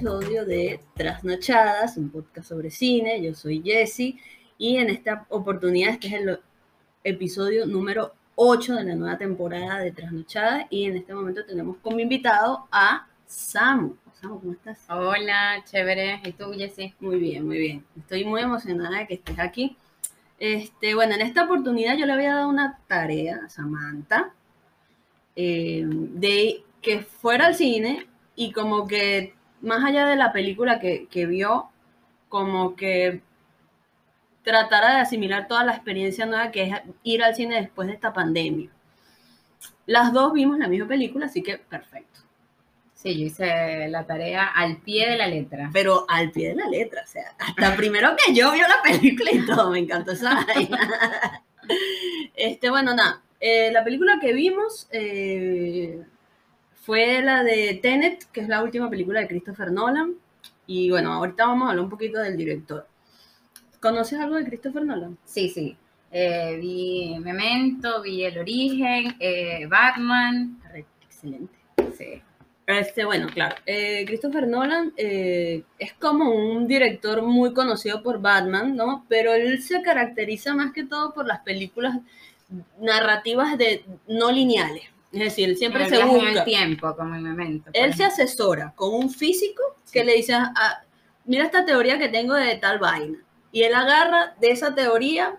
episodio de Trasnochadas, un podcast sobre cine. Yo soy Jessie y en esta oportunidad este es el episodio número 8 de la nueva temporada de Trasnochadas y en este momento tenemos como invitado a Samu. Samu, ¿cómo estás? Hola, chévere. ¿Y tú, Jessie? Muy bien, muy bien. Estoy muy emocionada de que estés aquí. Este, bueno, en esta oportunidad yo le había dado una tarea a Samantha eh, de que fuera al cine y como que más allá de la película que, que vio, como que tratara de asimilar toda la experiencia nueva que es ir al cine después de esta pandemia. Las dos vimos la misma película, así que perfecto. Sí, yo hice la tarea al pie de la letra. Pero al pie de la letra, o sea, hasta primero que yo vio la película y todo, me encantó esa vaina. Este, bueno, nada, eh, la película que vimos eh, fue la de Tenet, que es la última película de Christopher Nolan. Y bueno, ahorita vamos a hablar un poquito del director. ¿Conoces algo de Christopher Nolan? Sí, sí. Eh, vi Memento, vi El Origen, eh, Batman. Excelente. Sí. Este, bueno, claro. eh, Christopher Nolan eh, es como un director muy conocido por Batman, ¿no? Pero él se caracteriza más que todo por las películas narrativas de no lineales. Es decir, él siempre El se viaje en busca. el tiempo, como en Memento. por Él se asesora con un físico que Sí. le dice, ah, mira esta teoría que tengo de tal vaina. Y él agarra de esa teoría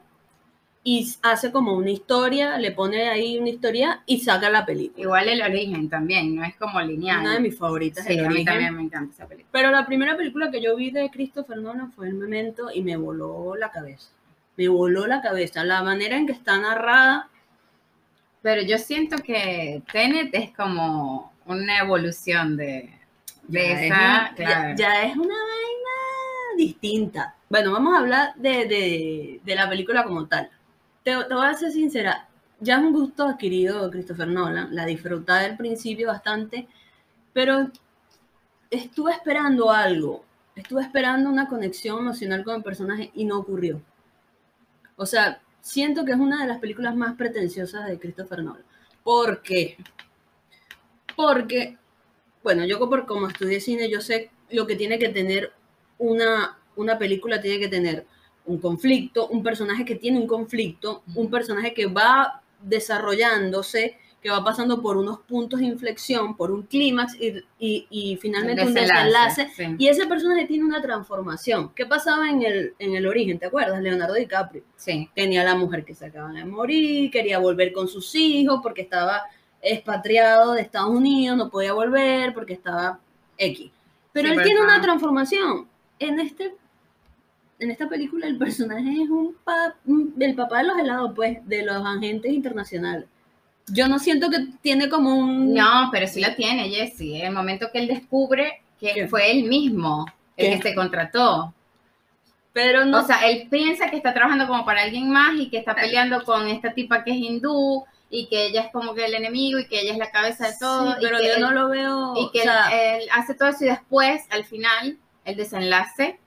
y hace como una historia, le pone ahí una historia y saca la película. Igual El Origen también, no es como lineal. Una de mis favoritas. Sí, El a mí Origen. también me encanta esa película. Pero la primera película que yo vi de Christopher Nolan fue El Memento y me voló la cabeza. Me voló la cabeza. La manera en que está narrada. Pero yo siento que Tenet es como una evolución de, de ya es esa. un- ya- es una vaina distinta. Bueno, vamos a hablar de, de- de la película como tal. Te, te voy a ser sincera. Ya es un gusto adquirido de Christopher Nolan. La disfruté del principio bastante. Pero estuve esperando algo. Estuve esperando una conexión emocional con el personaje y no ocurrió. O sea, siento que es una de las películas más pretenciosas de Christopher Nolan. ¿Por qué? Porque, bueno, yo por como estudié cine, yo sé lo que tiene que tener una, una película, tiene que tener un conflicto, un personaje que tiene un conflicto, un personaje que va desarrollándose, que va pasando por unos puntos de inflexión, por un clímax y, y- y finalmente un desenlace. sí. Y ese personaje tiene una transformación. ¿Qué pasaba en el, en el origen? ¿Te acuerdas? Leonardo DiCaprio Sí. tenía la mujer que se acaba de morir, quería volver con sus hijos porque estaba expatriado de Estados Unidos, no podía volver porque estaba X. Pero Sí, él tiene una transformación. En este en esta película el personaje es un pa- un- el papá de los helados, pues, de los agentes internacionales. Yo no siento que tiene como un... No, pero sí lo tiene, Jesse. El momento que él descubre que ¿Qué? fue él mismo el ¿Qué? que se contrató. Pero no... O sea, él piensa que está trabajando como para alguien más y que está peleando con esta tipa que es hindú y que ella es como que el enemigo y que ella es la cabeza de todo. sí, pero y que yo él, no lo veo... y que o él- él, hace todo eso y después, al final, el desenlace,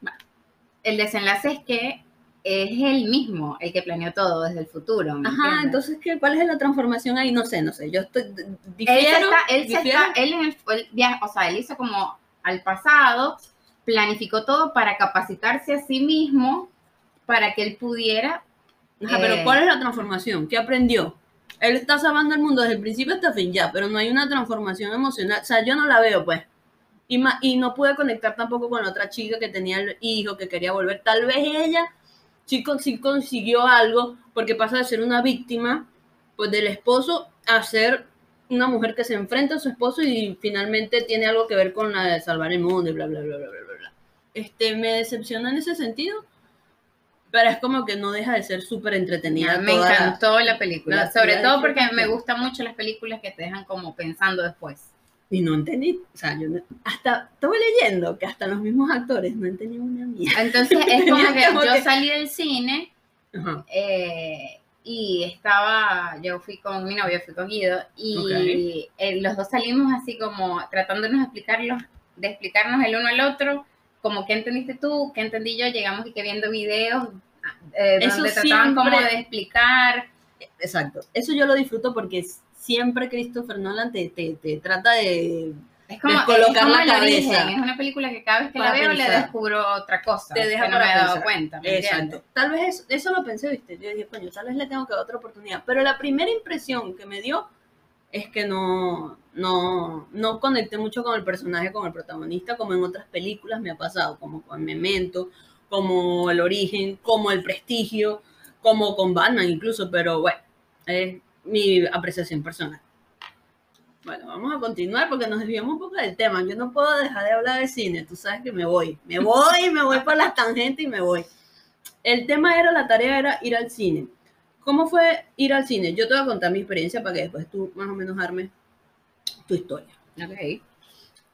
el desenlace es que es él mismo el que planeó todo desde el futuro. ¿me Ajá, entiendes? entonces, ¿qué, ¿cuál es la transformación ahí? No sé, no sé. Yo estoy... d- él se difiero, está, él se difiero. está, él en el, el viaje, o sea, él hizo como al pasado, planificó todo para capacitarse a sí mismo para que él pudiera. Ajá, pero Eh, ¿cuál es la transformación? ¿Qué aprendió? Él está salvando el mundo desde el principio hasta el fin ya, pero no hay una transformación emocional. O sea, yo no la veo, pues. Y, ma- y no pude conectar tampoco con la otra chica que tenía el hijo, que quería volver. Tal vez ella sí, con- sí consiguió algo, porque pasa de ser una víctima, pues del esposo, a ser una mujer que se enfrenta a su esposo y finalmente tiene algo que ver con la de salvar el mundo y bla, bla, bla, bla, bla, bla. Este, me decepciona en ese sentido, pero es como que no deja de ser súper entretenida. me encantó la película, la- sobre todo porque me gustan mucho las películas que te dejan como pensando después. Y no entendí, o sea, yo no- hasta, estuve leyendo que hasta los mismos actores no entendían una mierda. Entonces es como que Como yo que- salí del cine eh, y estaba, yo fui con mi novio, fui con Guido, y eh, los dos salimos así como tratándonos de explicarlos, de explicarnos el uno al otro, como qué entendiste tú, qué entendí yo, llegamos y que viendo videos eh, Eso donde trataban como siempre- de explicar, Exacto. Eso yo lo disfruto porque siempre Christopher Nolan te, te, te trata de es como, colocar la cabeza. Es una película que cada vez que la veo le descubro otra cosa. Te deja que no me he dado cuenta. Exacto. Tal vez eso, lo pensé, viste. Yo dije, coño, tal vez le tengo que dar otra oportunidad. Pero la primera impresión que me dio es que no, no, no conecté mucho con el personaje, con el protagonista, como en otras películas me ha pasado, como con Memento, como El Origen, como El Prestigio, como con Batman incluso, pero bueno, es mi apreciación personal. Bueno, vamos a continuar porque nos desviamos un poco del tema. Yo no puedo dejar de hablar de cine, tú sabes que me voy, me voy, me voy por las tangentes y me voy. El tema era, la tarea era ir al cine. ¿Cómo fue ir al cine? Yo te voy a contar mi experiencia para que después tú más o menos armes tu historia. Ok.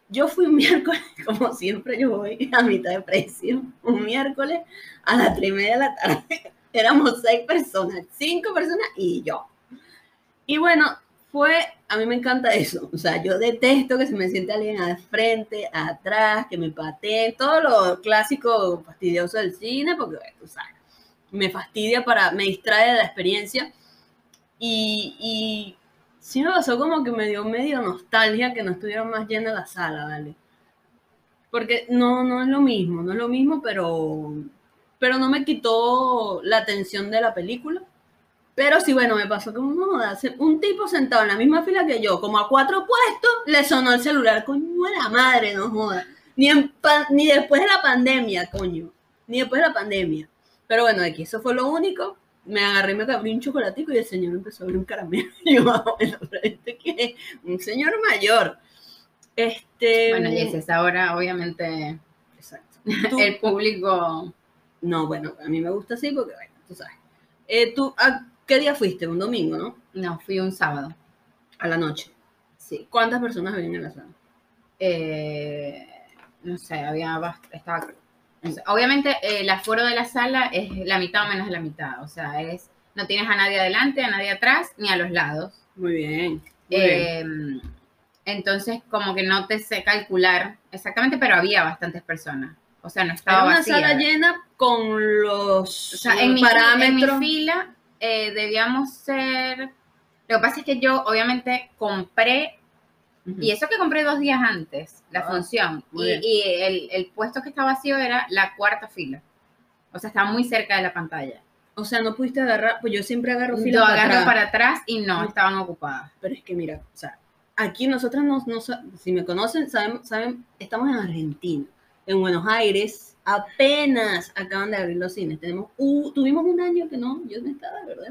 Yo fui un miércoles, como siempre yo voy a mitad de precio, un miércoles a las tres y media de la tarde. Éramos seis personas, cinco personas y yo. Y bueno, fue, a mí me encanta eso. O sea, yo detesto que se me siente alguien al frente, atrás, que me patee, todo lo clásico fastidioso del cine, porque tú sabes me fastidia para, me distrae de la experiencia. Y, y sí me pasó como que me dio medio nostalgia que no estuviera más llena la sala, ¿vale? Porque no, no es lo mismo, no es lo mismo, pero, pero no me quitó la atención de la película. Pero sí, bueno, me pasó como no, un tipo sentado en la misma fila que yo, como a cuatro puestos, le sonó el celular, coño, la madre, no joda. Ni, ni después de la pandemia, coño. Ni después de la pandemia. Pero bueno, aquí eso fue lo único. Me agarré, me abrí un chocolatico y el señor empezó a abrir un caramelo. Y yo, ah, bueno, este que un señor mayor. Este. Bueno, y es ahora, obviamente. Exacto. el público. No, bueno, a mí me gusta así porque, bueno, tú sabes. Eh, ¿tú, ¿A qué día fuiste? Un domingo, ¿no? No, fui un sábado. A la noche. Sí. ¿Cuántas personas venían en la sala? Eh, no sé, había estaba Obviamente el aforo de la sala es la mitad o menos de la mitad, o sea, es no tienes a nadie adelante, a nadie atrás, ni a los lados. Muy bien. Em, entonces, como que no te sé calcular exactamente, pero había bastantes personas. O sea, no estaba Era una sala llena con los, o sea, en parámetros. Mi, fila eh, debíamos ser... Lo que pasa es que yo, obviamente, compré y eso que compré dos días antes, la ah, función. Y, el, puesto que estaba vacío era la cuarta fila. O sea, estaba muy cerca de la pantalla. O sea, no pudiste agarrar, pues yo siempre agarro fila Yo agarro para atrás y no, estaban ocupadas. Pero es que mira, o sea, aquí nosotras no, si me conocen, saben, saben, estamos en Argentina, en Buenos Aires, apenas acaban de abrir los cines. Tenemos, tuvimos un año que no, yo no estaba, ¿verdad?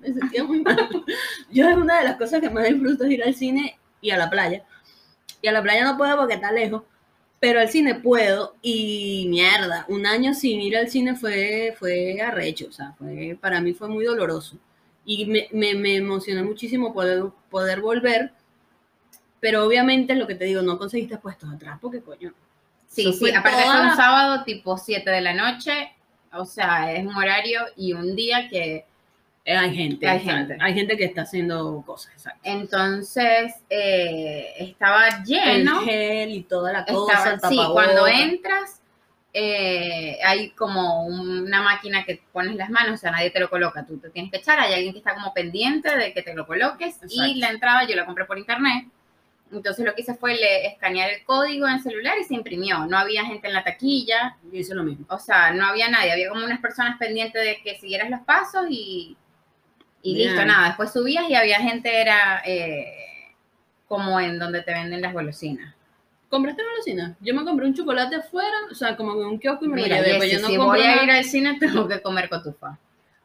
Me sentía muy mal. yo es una de las cosas que más disfruto es ir al cine y a la playa. Y a la playa no puedo porque está lejos, pero al cine puedo y mierda, un año sin ir al cine fue, fue arrecho, o sea, fue, para mí fue muy doloroso. Y me, me, me emocionó muchísimo poder, poder volver, pero obviamente lo que te digo, no conseguiste puestos atrás porque coño. Sí, sí, aparte fue un sábado tipo 7 de la noche, o sea, es un horario y un día que hay gente, hay gente. Hay gente que está haciendo cosas, exacto. Entonces, eh, estaba lleno. El gel y toda la cosa. sí, cuando entras, eh, hay como una máquina que pones las manos, o sea, nadie te lo coloca, tú te tienes que echar, hay alguien que está como pendiente de que te lo coloques. Y la entrada yo la compré por internet. Entonces lo que hice fue le, escanear el código en el celular y se imprimió. No había gente en la taquilla. Y hice lo mismo. O sea, no había nadie. Había como unas personas pendientes de que siguieras los pasos y y listo, nada. Después subías y había gente, era eh, como en donde te venden las golosinas. ¿Compraste golosinas? Yo me compré un chocolate afuera, o sea, como en un kiosco y me Mira, lo llevé. Pues yo no si voy a ir al cine, tengo que comer cotufa.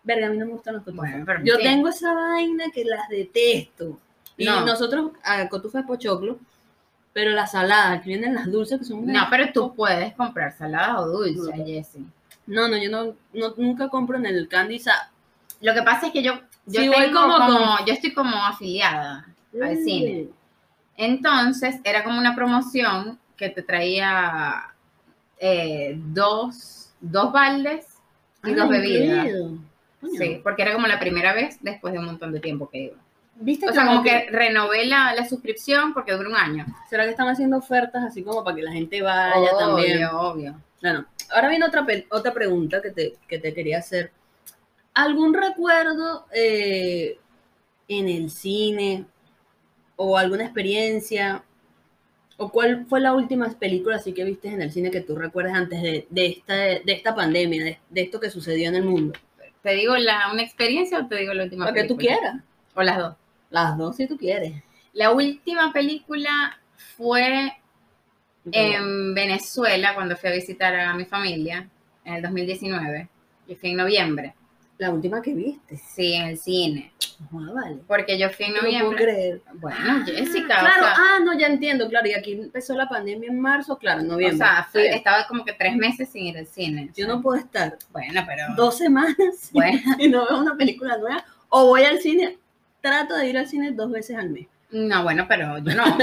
Verga, a mí no me gustan los cotufas. yo tengo esa vaina que las detesto. Y nosotros, a cotufa de pochoclo, pero las saladas, que vienen las dulces, que son... No, pero tú puedes comprar saladas o dulces, Jessie. No, no, yo no, nunca compro en el candy. Lo que pasa es que yo yo como, yo estoy como afiliada al mm. cine. Entonces, era como una promoción que te traía eh, dos, dos baldes y dos bebidas. Sí, porque era como la primera vez después de un montón de tiempo que iba. ¿Viste o sea, como que, renové la, suscripción porque dura un año. ¿Será que están haciendo ofertas así como para que la gente vaya también? Obvio, obvio. Bueno, ahora viene otra, otra pregunta que te, que te quería hacer. ¿Algún recuerdo eh, en el cine o alguna experiencia ¿O cuál fue la última película así que viste en el cine que tú recuerdas antes de, de esta, de esta pandemia, de, de esto que sucedió en el mundo? ¿Te digo la, una experiencia o te digo la última Lo que tú quieras. O las dos. Las dos si tú quieres. La última película fue en Venezuela cuando fui a visitar a mi familia en el 2019. Yo fui en noviembre. La última que viste. Sí, en el cine. Ah, vale. Porque yo fui en No lo puedo noviembre. creer. Bueno, Jessica, Ah, claro, o sea, ah, no, ya entiendo, claro. Y aquí empezó la pandemia en marzo, claro, en o noviembre. sea, fui- estaba como que tres meses sin ir al cine. Yo no puedo estar Bueno, pero. dos semanas Bueno. y no veo una película nueva. O voy al cine, trato de ir al cine dos veces al mes. No, bueno, pero yo no.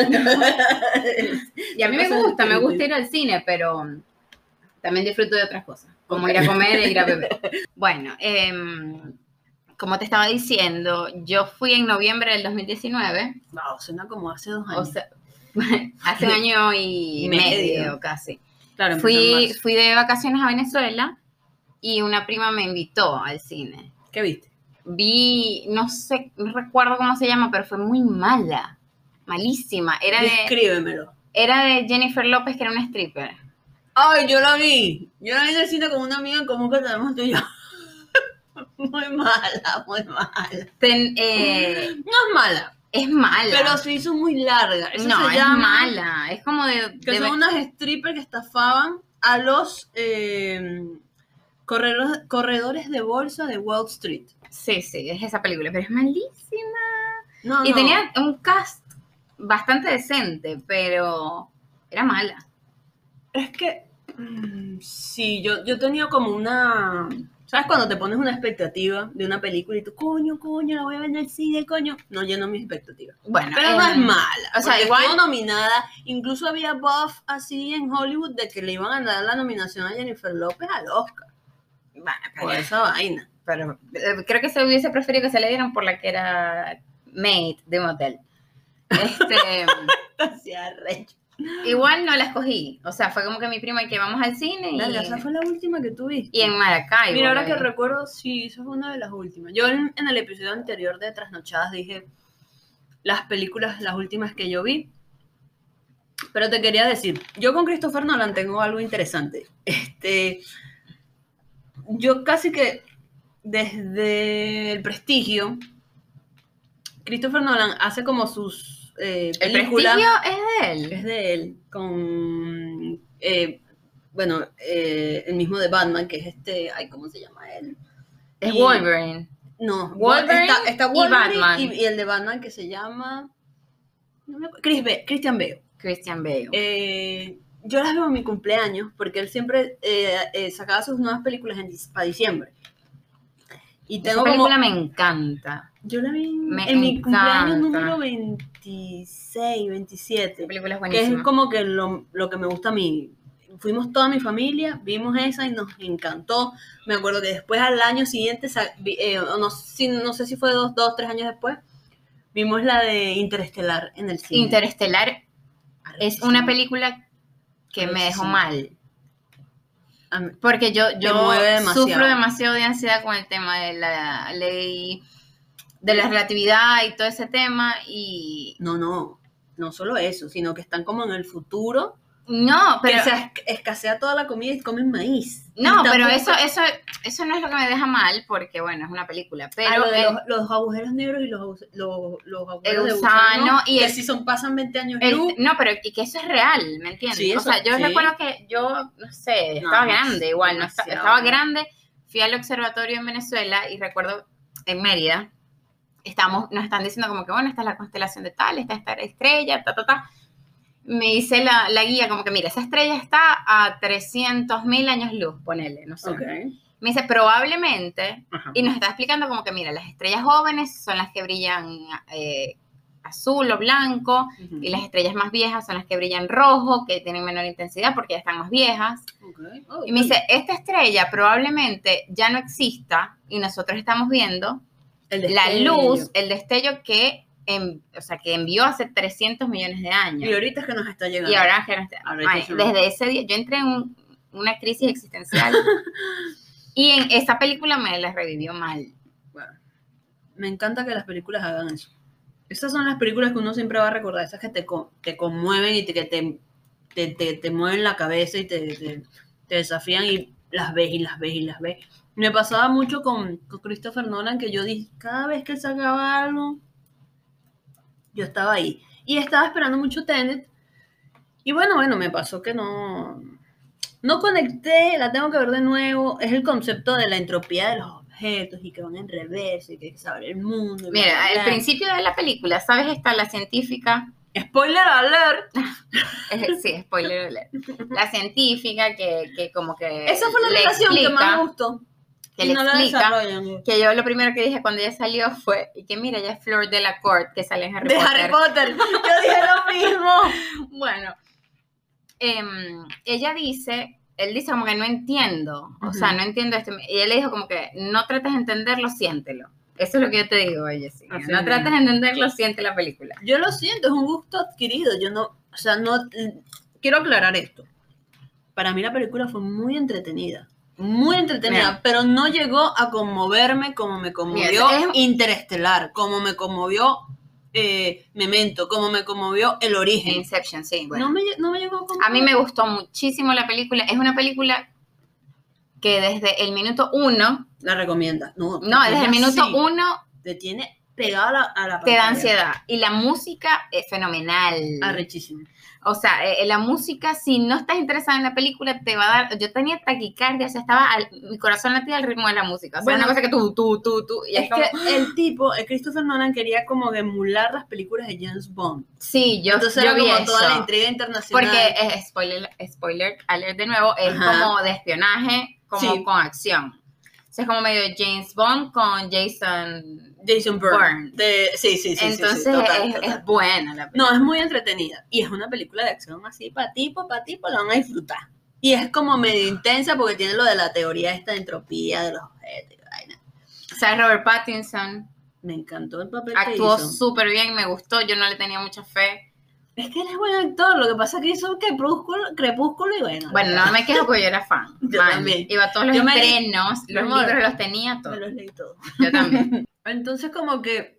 Y a mí me gusta, me gusta ir al cine, pero también disfruto de otras cosas, como ir a comer e ir a beber. Bueno, em, como te estaba diciendo, yo fui en noviembre del 2019, Wow, suena como hace dos o años. sea, hace un año y Medio. medio casi. claro, Fui, fui de vacaciones a Venezuela y una prima me invitó al cine. ¿Qué viste? Vi, no sé, no recuerdo cómo se llama, pero fue muy mala, malísima. Era de, Descríbemelo. era de Jennifer López, que era una stripper. Ay, yo la vi. Yo la vi en el cine con una amiga en común que tenemos tú y yo. Muy mala, muy mala. Ten- eh, No es mala, es mala. pero se hizo muy larga. Eso no, es llama mala. Es como de. Que de- son unas strippers que estafaban a los eh, corredores, corredores de bolsa de Wall Street. Sí, sí, es esa película, pero es malísima. No, y no. tenía un cast bastante decente, pero era mala. Es que. mm, sí, yo, yo tenía como una. ¿Sabes cuando te pones una expectativa de una película y tú, coño, coño, la voy a ver en el cine, coño? No llenó mis expectativas. Bueno, Pero no em, es mala. o sea, igual- estuvo nominada. Incluso había buff así en Hollywood de que le iban a dar la nominación a Jennifer López al Oscar. Bueno, Por pero, esa vaina. pero, eh, creo que se hubiese preferido que se le dieran por la que era maid de un hotel. Este, igual no la escogí. O sea, fue como que mi prima y que vamos al cine y, esa fue la última que tuviste. y en Maracaibo. Mira, ahora que vi. recuerdo, sí, esa es una de las últimas. Yo en, en el episodio anterior de Trasnochadas dije las películas, las últimas que yo vi. Pero te quería decir, yo con Christopher Nolan tengo algo interesante. Este, yo casi que desde el prestigio, Christopher Nolan hace como sus eh, El prestigio es de él. Es de él, con, eh, bueno, eh, el mismo de Batman, que es este, ay, ¿cómo se llama él? Es Y- Wolverine. No, Wolverine está, está y Wolverine Batman. Y, y el de Batman que se llama no me acuerdo, Chris Christian Bale. Christian Bale. Eh, yo las veo en mi cumpleaños porque él siempre eh, eh, sacaba sus nuevas películas en, para diciembre. Y Esa tengo como, película me encanta. yo la vi en, me en mi cumpleaños número 26, 27. Esa película es que buenísima. es como que lo, lo que me gusta a mí. Fuimos toda mi familia, vimos esa y nos encantó. Me acuerdo que después al año siguiente, eh, no, si- no sé si fue dos, dos, tres años después, vimos la de Interestelar en el cine. Interestelar es una película que me dejó mal. Porque yo, yo demasiado. sufro demasiado de ansiedad con el tema de la ley de la relatividad y todo ese tema. Y No, no, no solo eso, sino que están como en el futuro, no, pero que se es- escasea toda la comida y comen maíz. no, pero eso, eso, eso no es lo que me deja mal, porque bueno, es una película. Pero Ah, lo de el- los, los agujeros negros y los, los, los agujeros El de gusano y que si son, pasan 20 años el- luz, no, pero y que eso es real, ¿me entiendes? Sí, o eso- sea, yo sí. recuerdo que yo, no sé, No, estaba grande igual, no estaba grande. grande, fui al observatorio en Venezuela y recuerdo en Mérida, estamos, nos están diciendo como que, bueno, esta es la constelación de tal, esta es esta estrella, ta, ta, ta. Me dice la, la guía como que, mira, esa estrella está a 300 mil años luz, ponele, no sé. Ok. Me dice, probablemente, Ajá. y nos está explicando como que, mira, las estrellas jóvenes son las que brillan eh, azul o blanco, y las estrellas más viejas son las que brillan rojo, que tienen menor intensidad porque ya están más viejas. Ok. Oh, Y me dice, esta estrella probablemente ya no exista y nosotros estamos viendo la luz, el destello que, en- o sea, que envió hace 300 millones de años. Y ahorita es que nos está llegando. Y ahora que no está- ay, sí. desde ese día, yo entré en un- una crisis existencial y en esa película me la revivió mal. Bueno, me encanta que las películas hagan eso. Esas son las películas que uno siempre va a recordar, esas que te, te conmueven y te, que te, te, te, mueven la cabeza y te, desafían y las ves y las ves y las ves. Me pasaba mucho con, con Christopher Nolan que yo dije, cada vez que sacaba algo, yo estaba ahí. Y estaba esperando mucho Tenet. Y bueno, bueno, me pasó que no, no conecté, la tengo que ver de nuevo. Es el concepto de la entropía de los objetos y que van en reverso y que hay que saber el mundo. Mira, al principio de la película, ¿sabes? Está la científica. Spoiler alert. sí, spoiler alert. La científica que, que como que. Esa fue la relación que más me gustó. Que le explica que yo lo primero que dije cuando ella salió fue y que mira, ella es Flor de la Court que sale en Harry Potter. De Harry Potter. Yo dije lo mismo. bueno, Em, ella dice, él dice como que no entiendo, o sea, no entiendo esto. Y él le dijo como que no trates de entenderlo, siéntelo. Eso es lo que yo te digo, oye, sí. No trates de entenderlo, siente la película. Yo lo siento, es un gusto adquirido. Yo no, o sea, no. Quiero aclarar esto. Para mí la película fue muy entretenida. Muy entretenida, pero no llegó a conmoverme como me conmovió Interestelar, como me conmovió eh, Memento, como me conmovió El Origen. Inception, sí. No, me, no me llegó a A mí me gustó muchísimo la película. Es una película que desde el minuto uno... La recomienda. No, no desde el minuto uno... Te tiene pegada a la, Te da ansiedad. Y la música es fenomenal. Arrechísimo. O sea, eh, la música, si no estás interesada en la película, te va a dar. Yo tenía taquicardia, o sea, estaba. mi corazón latía al ritmo de la música. O sea, una cosa que tú, tú, tú, tú. Y es, que el tipo, el Christopher Nolan, quería como emular las películas de James Bond. Sí, yo. Entonces yo era como toda la intriga internacional. Porque, es spoiler, spoiler alert de nuevo, es como de espionaje, como con acción. Sea, es como medio James Bond con Jason Jason Bourne. sí, sí, sí. Entonces es, buena la película. No, es muy entretenida. Y es una película de acción así, para tipo, para tipo, la van a disfrutar. Y es como medio intensa porque tiene lo de la teoría esta de entropía de los objetos. O sea, Robert Pattinson. Me encantó el papel Actuó súper bien, me gustó. Yo no le tenía mucha fe. Es que él es buen actor, lo que pasa es que hizo crepúsculo, crepúsculo y bueno. Bueno, no me quejo porque yo era fan. yo también. Iba a todos los estrenos, los libros los tenía todos. Me los leí todos. Yo también. Entonces, como que,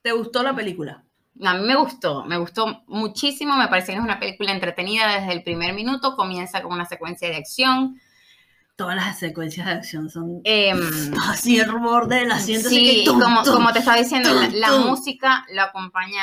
¿te gustó la película? A mí me gustó, me gustó muchísimo, me parece que es una película entretenida desde el primer minuto, comienza con una secuencia de acción. Todas las secuencias de acción son eh, así el rumor del asiento. Sí, como, como te estaba diciendo, la, música lo acompaña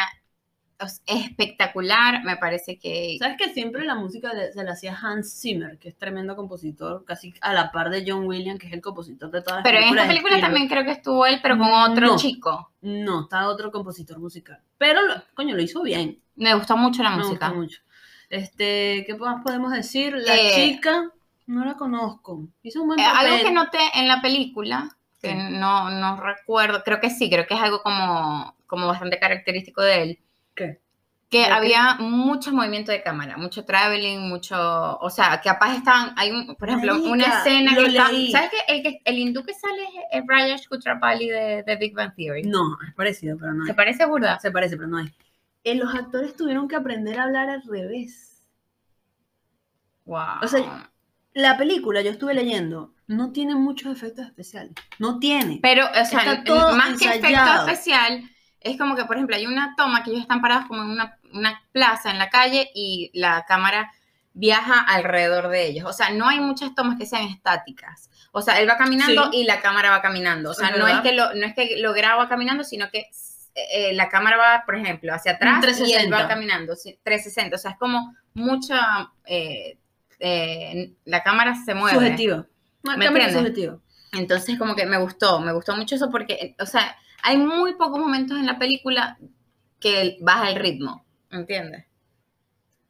espectacular, me parece que... ¿Sabes que siempre la música se la hacía Hans Zimmer, que es tremendo compositor, casi a la par de John Williams, que es el compositor de todas las pero películas? Pero en esta película también creo que estuvo él, pero con otro chico. No, está otro compositor musical. Pero, coño, lo hizo bien. Me gustó mucho la música. Me gustó mucho. Este, ¿qué más podemos decir? La eh, chica, no la conozco. Hizo un buen eh, algo que noté en la película, que no, no recuerdo, creo que sí, creo que es algo como, como bastante característico de él que había mucho movimiento de cámara, mucho traveling, mucho, o sea, que capaz estaban, hay un, por ejemplo, una escena que está, ¿sabes que el, el hindú que sale es Rajesh Kutrapali de, de, Big Bang Theory? No, es parecido, pero no es. ¿Se parece burda? Se parece, pero no es. Eh, los actores tuvieron que aprender a hablar al revés. Wow. O sea, la película, yo estuve leyendo, no tiene muchos efectos especiales. No tiene. Pero, o sea, más que efecto especial es como que, por ejemplo, hay una toma que ellos están parados como en una, plaza en la calle y la cámara viaja alrededor de ellos. O sea, no hay muchas tomas que sean estáticas. O sea, él va caminando y la cámara va caminando. O sea, no es, que lo, no es que lo graba caminando, sino que eh, la cámara va, por ejemplo, hacia atrás y él va caminando. 360. O sea, es como mucha... Eh, eh, la cámara se mueve. Subjetivo. ¿Me entiendes? Entonces, como que me gustó, me gustó mucho eso porque, o sea, hay muy pocos momentos en la película que baja el ritmo, ¿entiendes?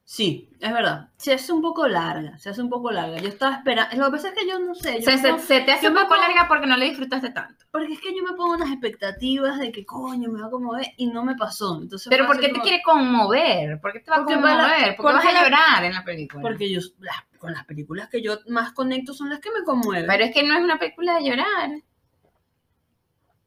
Sí, es verdad. Se hace un poco larga, se hace un poco larga. Yo estaba esperando. Lo que pasa es que yo no sé. se, te hace un poco larga porque no le disfrutaste tanto. Porque es que yo me pongo unas expectativas de que coño me va a conmover y no me pasó. Entonces Pero ¿por qué te quiere conmover? ¿Por qué te va a conmover? ¿Por qué vas a llorar en la película? Porque yo, con las películas que yo más conecto son las que me conmueven. Pero es que no es una película de llorar.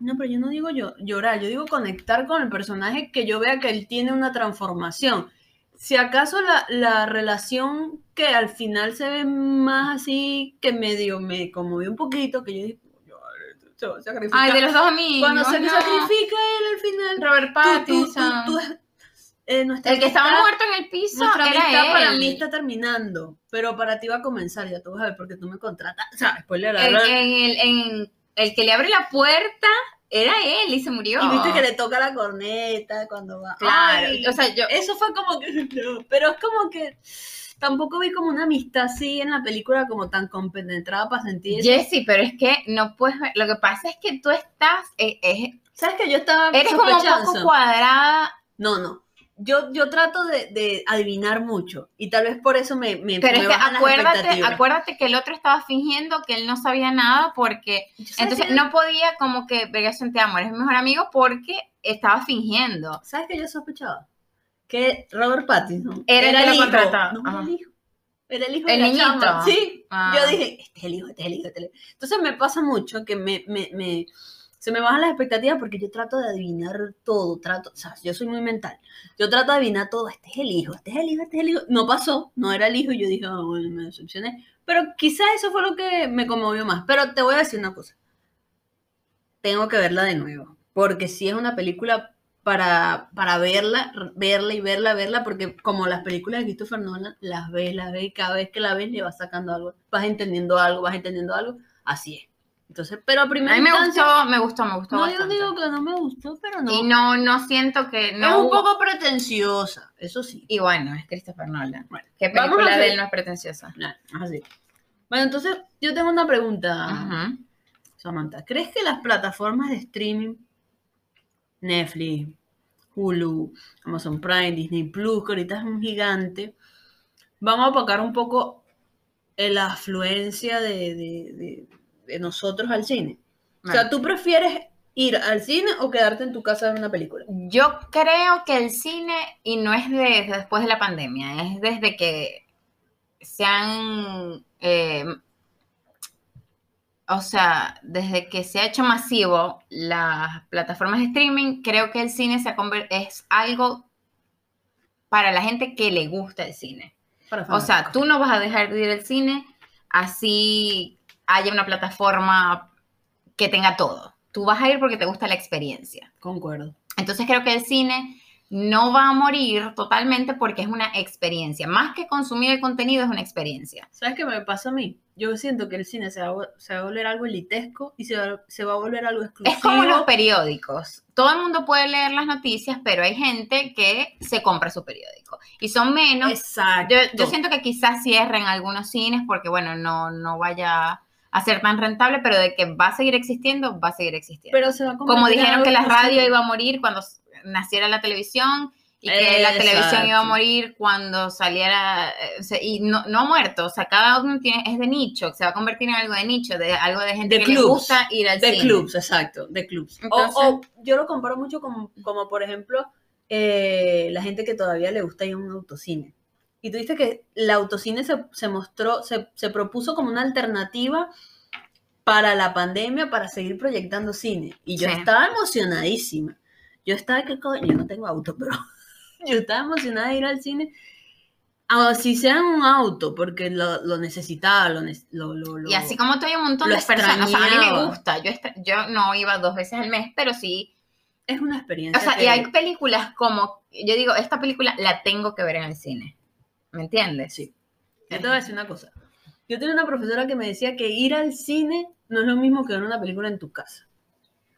No, pero yo no digo yo, llorar, yo digo conectar con el personaje que yo vea que él tiene una transformación. Si acaso la, la relación que al final se ve más así, que medio me conmovió un poquito, que yo dije, Ay, de los dos amigos. Cuando se no. sacrifica él al final. Robert tú- tú- Pattinson. tú- tú- eh, el que estaba amistad- muerto en el piso Nuestra era amistad él. para mí está terminando, pero para ti va a comenzar, ya tú vas a ver, porque tú me contratas. O sea, spoiler en, en el, en el que le abre la puerta era él y se murió. Y viste que le toca la corneta cuando va. Claro, Ay, o sea, yo- Eso fue como que. no, pero es como que. Tampoco vi como una amistad así en la película, como tan compenetrada para sentir eso. Jessy, pero es que no puedes ver. Lo que pasa es que tú estás. eh, eh, ¿Sabes que yo estaba eres como un poco cuadrada. No, no. Yo, yo trato de, de adivinar mucho y tal vez por eso me, me, Pero me es que acuérdate, acuérdate que el otro estaba fingiendo que él no sabía nada porque. ¿Sabes Entonces no podía como que Vergación te amo, eres mi mejor amigo porque estaba fingiendo. ¿Sabes qué yo sospechaba? Que Robert Pattinson Era el que lo hijo. No, era Ajá. el hijo. Era el hijo El de la niñito. chama. Sí. Ah. Yo dije, este es el hijo, este es el hijo, este es el hijo. Entonces me pasa mucho que me, me, me- se me bajan las expectativas porque yo trato de adivinar todo. Trato, o sea, yo soy muy mental. Yo trato de adivinar todo. Este es el hijo, este es el hijo, este es el hijo. No pasó, no era el hijo. Y yo dije, ah, bueno, me decepcioné. Pero quizás eso fue lo que me conmovió más. Pero te voy a decir una cosa. Tengo que verla de nuevo. Porque si es una película para, para verla, verla y verla, verla, porque como las películas de Christopher Nolan, las ves, las ves y cada vez que la ves le vas sacando algo, vas entendiendo algo, vas entendiendo algo, así es. Entonces, pero a mí me gustó, me gustó, me gustó no, yo bastante. digo que no me gustó, pero no. Y no, no siento que no. es un hubo- poco pretenciosa, eso sí. Y bueno, es Christopher Nolan. Bueno, ¿Qué vamos a película de él no es pretenciosa? Nah, así. Bueno, entonces yo tengo una pregunta. Samantha. ¿Crees que las plataformas de streaming, Netflix, Hulu, Amazon Prime, Disney Plus, que ahorita es un gigante, van a opacar un poco la afluencia de, de- de- de nosotros al cine? O sea. ¿tú prefieres ir al cine o quedarte en tu casa ver una película? Yo creo que el cine, y no es desde después de la pandemia, es desde que se han, eh, o sea, desde que se ha hecho masivo las plataformas de streaming, creo que el cine se ha es algo para la gente que le gusta el cine. O sea, tú no vas a dejar de ir al cine así haya una plataforma que tenga todo. Tú vas a ir porque te gusta la experiencia. Concuerdo. Entonces creo que el cine no va a morir totalmente porque es una experiencia. Más que consumir el contenido es una experiencia. ¿Sabes qué me pasa a mí? Yo siento que el cine se va, a vol- se va a volver algo elitesco y se va, se va a volver algo exclusivo. Es como los periódicos. Todo el mundo puede leer las noticias, pero hay gente que se compra su periódico. Y son menos. Exacto. Yo, yo siento que quizás cierren algunos cines porque, bueno, no, no vaya a ser tan rentable, pero de que va a seguir existiendo, va a seguir existiendo. pero se va a Como dijeron que la radio iba a morir cuando naciera la televisión y que la televisión iba a morir cuando saliera, eh, o sea, y no, no ha muerto, o sea, cada uno tiene, es de nicho, se va a convertir en algo de nicho, de algo de gente De que le gusta ir al De cine. clubs, exacto, de clubs. O, yo lo comparo mucho como, como por ejemplo, eh, la gente que todavía le gusta ir a un autocine. Y tú dices que el autocine se, se mostró, se, se propuso como una alternativa para la pandemia, para seguir proyectando cine. Y yo Sí. estaba emocionadísima. Yo estaba que coño, yo no tengo auto, pero yo estaba emocionada de ir al cine. Así sea en un auto, porque lo, lo necesitaba, lo, lo, lo- Y así como hay un montón de personas, o sea, a mí me gusta, yo, yo no iba dos veces al mes, pero sí, es una experiencia. o sea, que- y hay películas como, yo digo, esta película la tengo que ver en el cine, ¿me entiendes? Sí. Yo te voy a decir una cosa. Yo tenía una profesora que me decía que ir al cine no es lo mismo que ver una película en tu casa.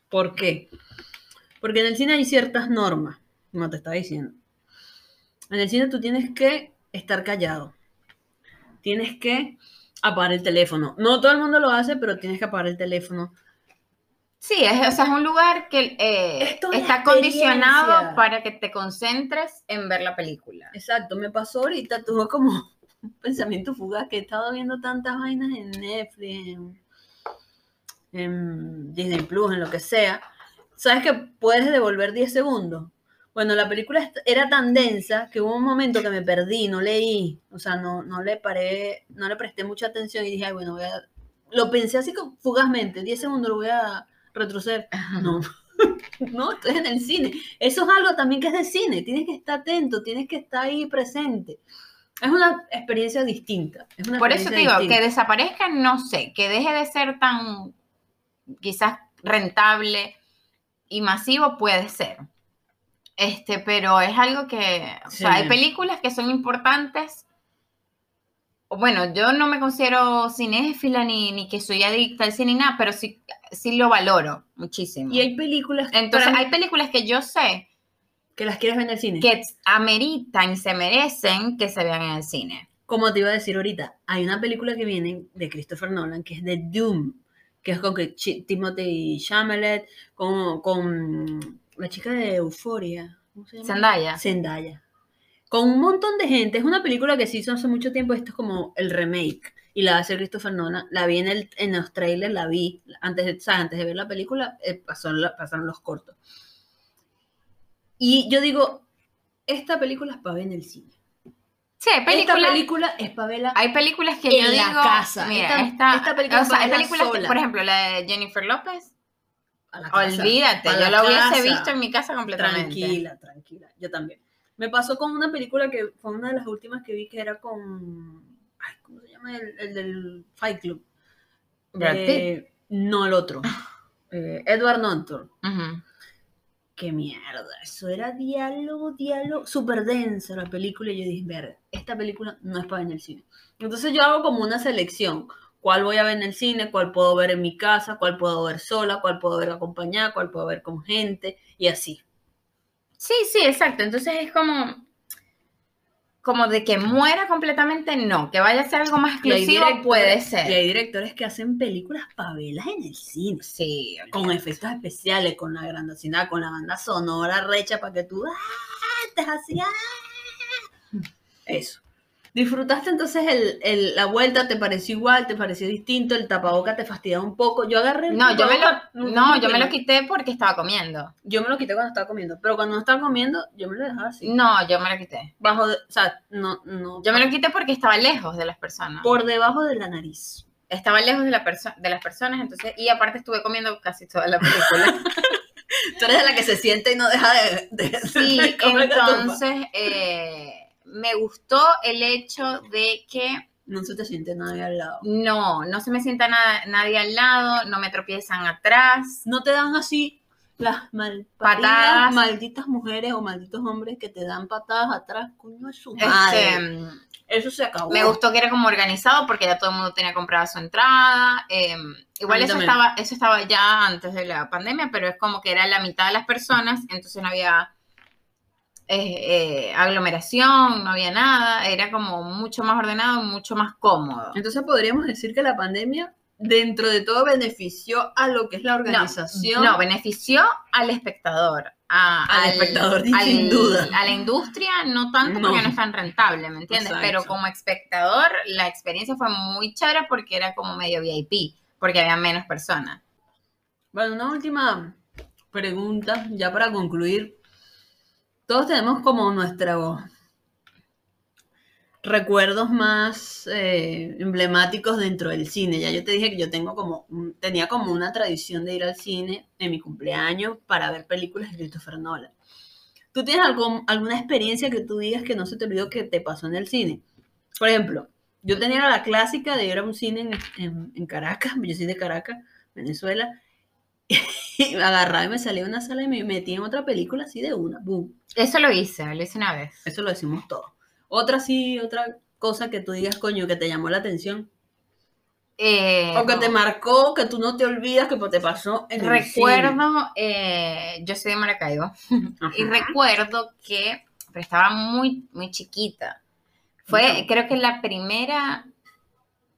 ¿Por qué? Porque en el cine hay ciertas normas, como te estaba diciendo. En el cine tú tienes que estar callado. Tienes que apagar el teléfono. No todo el mundo lo hace, pero tienes que apagar el teléfono. Sí, es, o sea, es un lugar que eh, está condicionado para que te concentres en ver la película. Exacto, me pasó ahorita, tuve como un pensamiento fugaz que he estado viendo tantas vainas en Netflix, en, en Disney Plus, en lo que sea. ¿Sabes que puedes devolver 10 segundos? Bueno, la película era tan densa que hubo un momento que me perdí, no leí, o sea, no, no le paré, no le presté mucha atención y dije, ay, bueno, voy a... Lo pensé así como fugazmente, 10 segundos lo voy a retroceder. No, no, estoy en el cine. Eso es algo también que es de cine. Tienes que estar atento, tienes que estar ahí presente. Es una experiencia distinta. es una Por eso te digo, que desaparezca, no sé, que deje de ser tan, quizás rentable y masivo puede ser. Este, pero es algo que, o sea, hay películas que son importantes. Bueno, yo no me considero cinéfila ni, ni que soy adicta al cine ni nada, pero sí, sí lo valoro muchísimo. Y hay películas. Entonces, hay películas que yo sé que las quieres ver en el cine. Que ameritan y se merecen que se vean en el cine. Como te iba a decir ahorita, hay una película que viene de Christopher Nolan que es de Doom, que es con Timothy Chalamet, con, con la chica de Euforia. ¿Cómo se llama? Zendaya. Zendaya. Con un montón de gente. Es una película que se hizo hace mucho tiempo. Esto es como el remake. Y la hace Christopher Nolan. La vi en, el, en los trailers, la vi. Antes de, antes de ver la película, eh, pasaron los cortos. Y yo digo, esta película es para ver en el cine. Sí, hay películas. Esta película es para verla. Hay películas que yo digo. casa. Mira, esta, película. O sea, hay películas que, por ejemplo, la de Jennifer López. Olvídate, yo la hubiese visto en mi casa completamente. Tranquila, tranquila. Yo también. Me pasó con una película que fue una de las últimas que vi que era con. Ay, ¿Cómo se llama? El, del Fight Club. Eh, no, el otro. eh, Edward Norton. Qué mierda, eso era diálogo, diálogo, súper densa la película y yo dije, ver, esta película no es para ver en el cine. Entonces yo hago como una selección, cuál voy a ver en el cine, cuál puedo ver en mi casa, cuál puedo ver sola, cuál puedo ver acompañada, cuál puedo ver con gente y así. Sí, sí, exacto. Entonces es como, como de que muera completamente, no. Que vaya a ser algo más exclusivo, puede ser. Y hay directores que hacen películas pavelas en el cine. Sí. Con efectos especiales, con la grandosidad, con la banda sonora recha para que tú ¡ah! te hacías. Eso. ¿Disfrutaste entonces el, la vuelta? ¿Te pareció igual? ¿Te pareció distinto? ¿El tapaboca te fastidiaba un poco? Yo agarré el No, yo me lo, no, yo me lo quité porque estaba comiendo. Yo me lo quité cuando estaba comiendo, pero cuando no estaba comiendo, yo me lo dejaba así. No, yo me lo quité. Bajo, o sea, no, no. Yo me lo quité porque estaba lejos de las personas. Por debajo de la nariz. Estaba lejos de, la de las personas, entonces, y aparte estuve comiendo casi toda la película. Tú eres de la que se siente y no deja de... de sí, entonces, eh me gustó el hecho de que... No se te siente nadie al lado. No, no se me sienta nada, nadie al lado, no me tropiezan atrás. No te dan así las mal patadas, malditas mujeres o malditos hombres que te dan patadas atrás, coño es su madre. Este, eso se acabó. Me gustó que era como organizado porque ya todo el mundo tenía comprada su entrada. Em, igual eso estaba, eso estaba ya antes de la pandemia, pero es como que era la mitad de las personas, entonces no había eh, eh, aglomeración, no había nada, era como mucho más ordenado, mucho más cómodo. Entonces podríamos decir que la pandemia, dentro de todo, benefició a lo que es la organización. No, benefició al espectador. al, espectador, sin duda. A la industria, no tanto porque no es tan rentable, ¿me entiendes? Pero como espectador, la experiencia fue muy chévere porque era como medio VIP, porque había menos personas. Bueno, una última pregunta, ya para concluir todos tenemos como nuestros recuerdos más eh, emblemáticos dentro del cine. Ya yo te dije que yo tengo como, tenía como una tradición de ir al cine en mi cumpleaños para ver películas de Christopher Nolan. ¿Tú tienes alguna experiencia que tú digas que no se te olvidó que te pasó en el cine? Por ejemplo, yo tenía la clásica de ir a un cine en, en Caracas, yo soy de Caracas, Venezuela, y me agarraba y me salía de una sala y me metí en otra película así de una, boom. Eso lo hice, lo hice una vez. Eso lo decimos todos. Otra sí, otra cosa que tú digas, coño, que te llamó la atención. Eh, o que te marcó, que tú no te olvidas que te pasó en Recuerdo, eh, yo soy de Maracaibo, y recuerdo que, pero estaba muy, muy chiquita. Fue, creo que la primera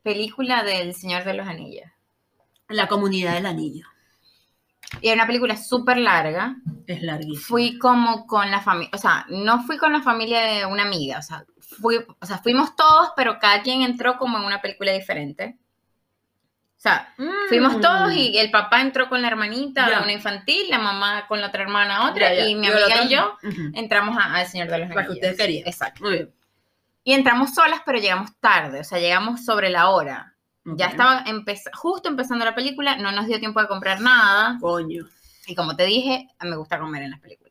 película del Señor de los Anillos. La comunidad del anillo. Y era una película súper larga. Es larguísima. Fui como con la familia, o sea, no fui con la familia de una amiga, o sea, fui, o sea, fuimos todos, pero cada quien entró como en una película diferente. O sea, fuimos mm. todos y el papá entró con la hermanita de una infantil, la mamá con la otra hermana otra, y mi amiga y yo entramos al Señor de los Anillos. que ustedes querían. Exacto. Muy bien. Y entramos solas, pero llegamos tarde, o sea, llegamos sobre la hora. Ya estaba justo empezando la película, no nos dio tiempo de comprar nada. Coño. Y como te dije, me gusta comer en las películas.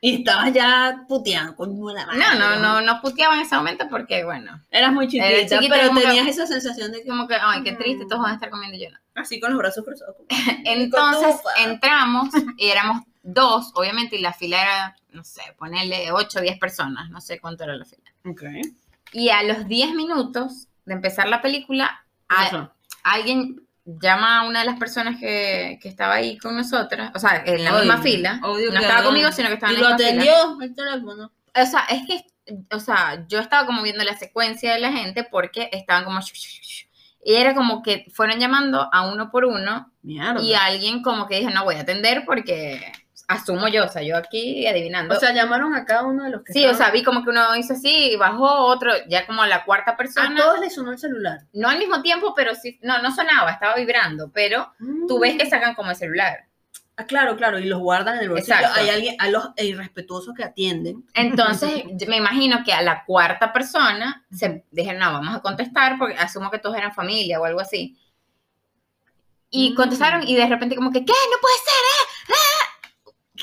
Y estabas ya puteando con una No, no, no, no puteaba en ese momento porque, bueno. Eras muy chiquita, Era chiquita, pero como que- tenías esa sensación de que Como que, ay, qué triste, todos van a estar comiendo y yo no. así con los brazos cruzados. Entonces entramos y éramos dos, obviamente, y la fila era, no sé, ponerle 8 o 10 personas, no sé cuánto era la fila. Ok. Y a los 10 minutos de empezar la película, ¿Qué a- pasó? alguien llama a una de las personas que, que estaba ahí con nosotras, o sea, en la Obvio, misma fila. obvio no estaba no. conmigo, sino que estaba Y en lo la misma fila. atendió el teléfono. O sea, es que, o sea, yo estaba como viendo la secuencia de la gente porque estaban como... Y era como que fueron llamando a uno por uno Mierda. y alguien como que dijo, no voy a atender porque asumo yo, o sea, yo aquí adivinando. O sea, llamaron a cada uno de los que sí, o sea, estaban- vi como que uno hizo así y bajó otro, ya como a la cuarta a persona. todos les sonó el celular. No al mismo tiempo, pero sí, no, no sonaba, estaba vibrando, pero tú ves que sacan como el celular. Ah, claro, claro, y los guardan en el bolsillo. Exacto. Hay alguien, a los irrespetuosos que atienden. Entonces, me imagino que a la cuarta persona se dijeron, no, vamos a contestar porque asumo que todos eran familia o algo así. Y Mm. contestaron y de repente como que, ¿qué? No puede ser, ¿eh?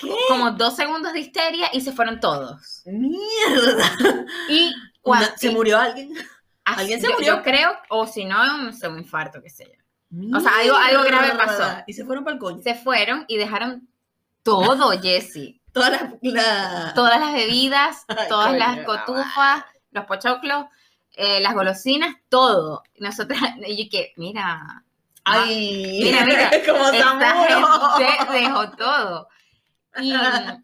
¿Qué? Como dos segundos de histeria y se fueron todos. ¡Mierda! Y cuando... ¿Se murió alguien? así- ¿Alguien se yo- murió? Yo creo, o si no, sé, un infarto, qué sé yo. O sea, algo- algo grave pasó. Y se fueron para el coño. Se fueron y dejaron todo, Jessy. Todas las... la- Todas las bebidas, Ay, todas coño, las la cotufas, los pochoclos, eh, las golosinas, todo. Nosotras, y yo que, mira, Ay, Mira, mira, como Zamuro. gente dejó todo. Y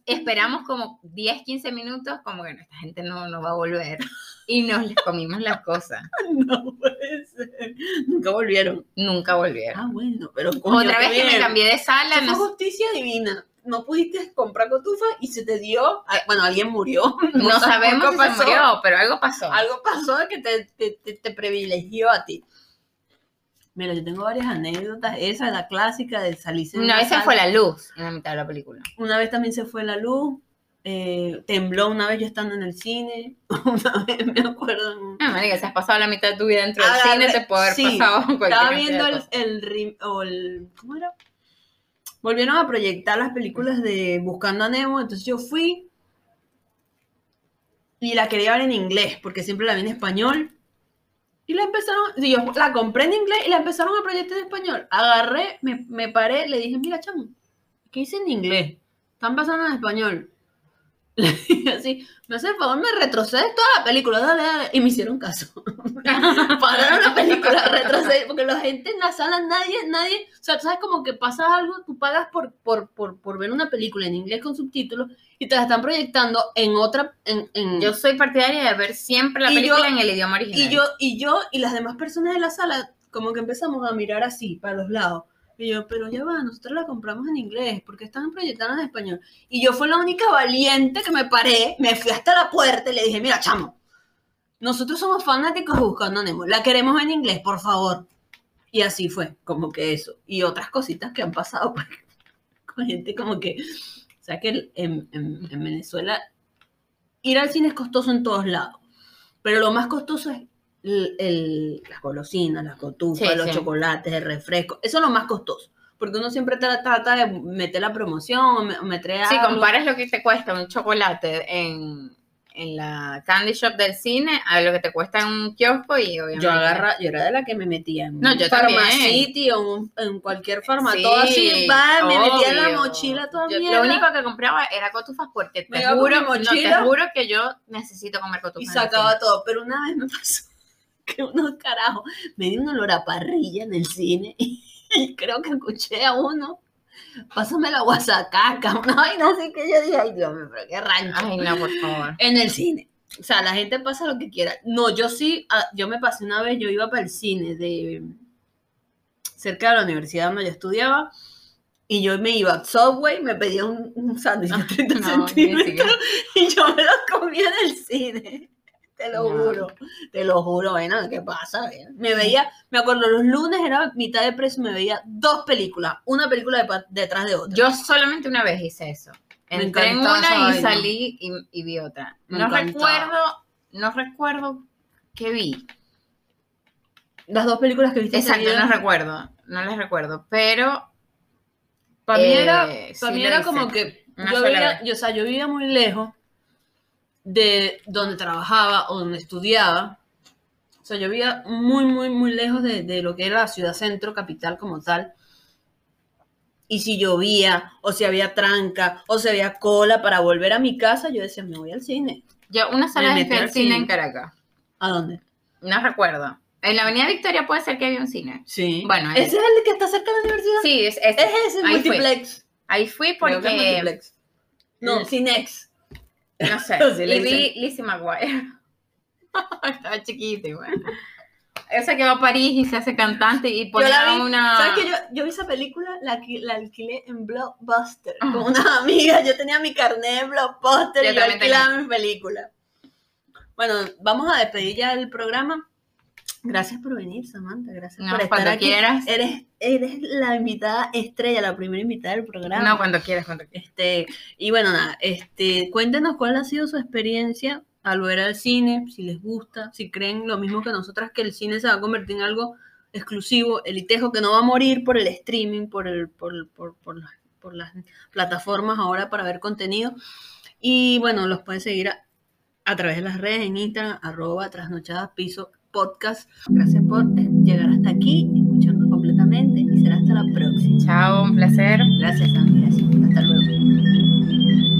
esperamos como 10, 15 minutos, como que esta gente no, no va a volver. Y nos les comimos las cosas. No puede ser. Nunca volvieron. Nunca volvieron. Ah, bueno, pero coño, Otra vez que me cambié de sala, Eso no justicia divina. No pudiste comprar cotufa y se te dio. ah, Bueno, alguien murió. no, sabemos si se murió, pero algo pasó. Algo pasó que te, te- te privilegió a ti. Mira, yo tengo varias anécdotas. Esa es la clásica de salirse Una vez se fue la luz en la mitad de la película. Una vez también se fue la luz. eh, tembló una vez yo estando en el cine. Una vez me acuerdo. Ah, marica, si has pasado la mitad de tu vida dentro del Agarré- cine, te puede haber sí, pasado cualquier Estaba viendo el, el, o el- ¿Cómo era? Volvieron a proyectar las películas de Buscando a Nemo. Entonces yo fui. Y la quería ver en inglés, porque siempre la vi en español. Y la empezaron, yo la compré en inglés y la empezaron a proyectar en español. Agarré, me, me paré, le dije, mira, chamo, ¿qué dice en inglés? Están pasando en español. Le dije así, me hace el favor, me retrocedes toda la película. Y me hicieron caso. Pararon la película, retroceder, porque la gente en la sala, nadie, nadie, o sea, tú sabes como que pasa algo, tú pagas por, por, por, por ver una película en inglés con subtítulos y te la están proyectando en otra, en, en, Yo soy partidaria de ver siempre la Y película yo- en el idioma original. y yo, y yo, y las demás personas de la sala, como que empezamos a mirar así, para los lados. Y yo, pero ya va, nosotros la compramos en inglés, porque están proyectando en español. Y yo fui la única valiente que me paré, me fui hasta la puerta y le dije, mira, chamo, nosotros somos fanáticos Buscando Nemo, la queremos en inglés, por favor. Y así fue, como que eso. Y otras cositas que han pasado pues, con gente como que, sea, que en, en- en Venezuela ir al cine es costoso en todos lados, pero lo más costoso es el- el- las golosinas, las cotufas, Sí, los sí. chocolates, el refresco. Eso es lo más costoso, porque uno siempre tra- trata de meter la promoción meter Si algo. comparas lo que te cuesta un chocolate en, en la candy shop del cine a lo que te cuesta en un kiosco y obviamente... Yo agarra, yo era de la que me metía en No, un yo también. Pharmacity o un- en cualquier farmacia, Sí, todo así, va, me metía en la mochila toda Yo- mierda. Lo único que compraba era cotufas porque te juro, no, te juro que yo necesito comer cotufas. y sacaba todo. Pero una vez me pasó que unos carajos me dio un olor a parrilla en el cine y creo que escuché a uno. Pásame la guasacaca, una vaina así que yo dije, ay Dios mío, pero qué rancho. Ay, no, por favor. En el cine. O sea, la gente pasa lo que quiera. No, yo sí, ah, yo me pasé una vez, yo iba para el cine de cerca de la universidad donde yo estudiaba y yo me iba a Subway, me pedía un, un sándwich de 30 No, ni centímetros y yo me lo comía en el cine. Te lo No. juro, te lo juro, bueno, ¿qué pasa? Me veía, me acuerdo, los lunes era mitad de precio, me veía dos películas, una película de detrás de otra. Yo solamente una vez hice eso. Entré en una y salí y, y vi otra. Me no encantaba. recuerdo, no recuerdo qué vi. Las dos películas que viste Exacto, no recuerdo, no les recuerdo, pero Para mí Eh, era, sí para mí era hice. como que yo vivía, yo, o sea, yo vivía muy lejos de donde trabajaba o donde estudiaba. O sea, yo vivía muy, muy, muy lejos de, de lo que era la ciudad centro, capital como tal. Y si llovía, o si había tranca, o si había cola para volver a mi casa, yo decía, me voy al cine. Yo una sola vez fui al cine en Caracas. ¿A dónde? No recuerdo. En la Avenida Victoria puede ser que había un cine. Sí. Bueno, ¿Ese es el que está cerca de la universidad? Sí, es, es, ese, ahí multiplex. Fui. Ahí fui porque... Multiplex. No, Cinex. No sé. Sí y vi. Lizzie McGuire. Estaba chiquita igual. Esa que va a París y se hace cantante y pone una... ¿Sabes que yo, yo vi esa película? La, la alquilé en Blockbuster Ah. con unas amigas. Yo tenía mi carnet de Blockbuster Yo y yo alquilaba mi película. Bueno, vamos a despedir ya el programa. Gracias por venir, Samantha. Gracias No, por estar cuando aquí. quieras. Eres, eres la invitada estrella, la primera invitada del programa. No, cuando quieras, cuando quieras. Este, y bueno, nada, este, cuéntenos cuál ha sido su experiencia al ver al cine, si les gusta, si creen lo mismo que nosotras, que el cine se va a convertir en algo exclusivo, elitejo, que no va a morir por el streaming, por, el, por, por, por, las, por las plataformas ahora para ver contenido. Y bueno, los pueden seguir a, a través de las redes en Instagram, arroba trasnochadas piso podcast. Gracias por eh, llegar hasta aquí, escuchando completamente y será hasta la próxima. Chao, un placer. Gracias, amigas. Hasta luego.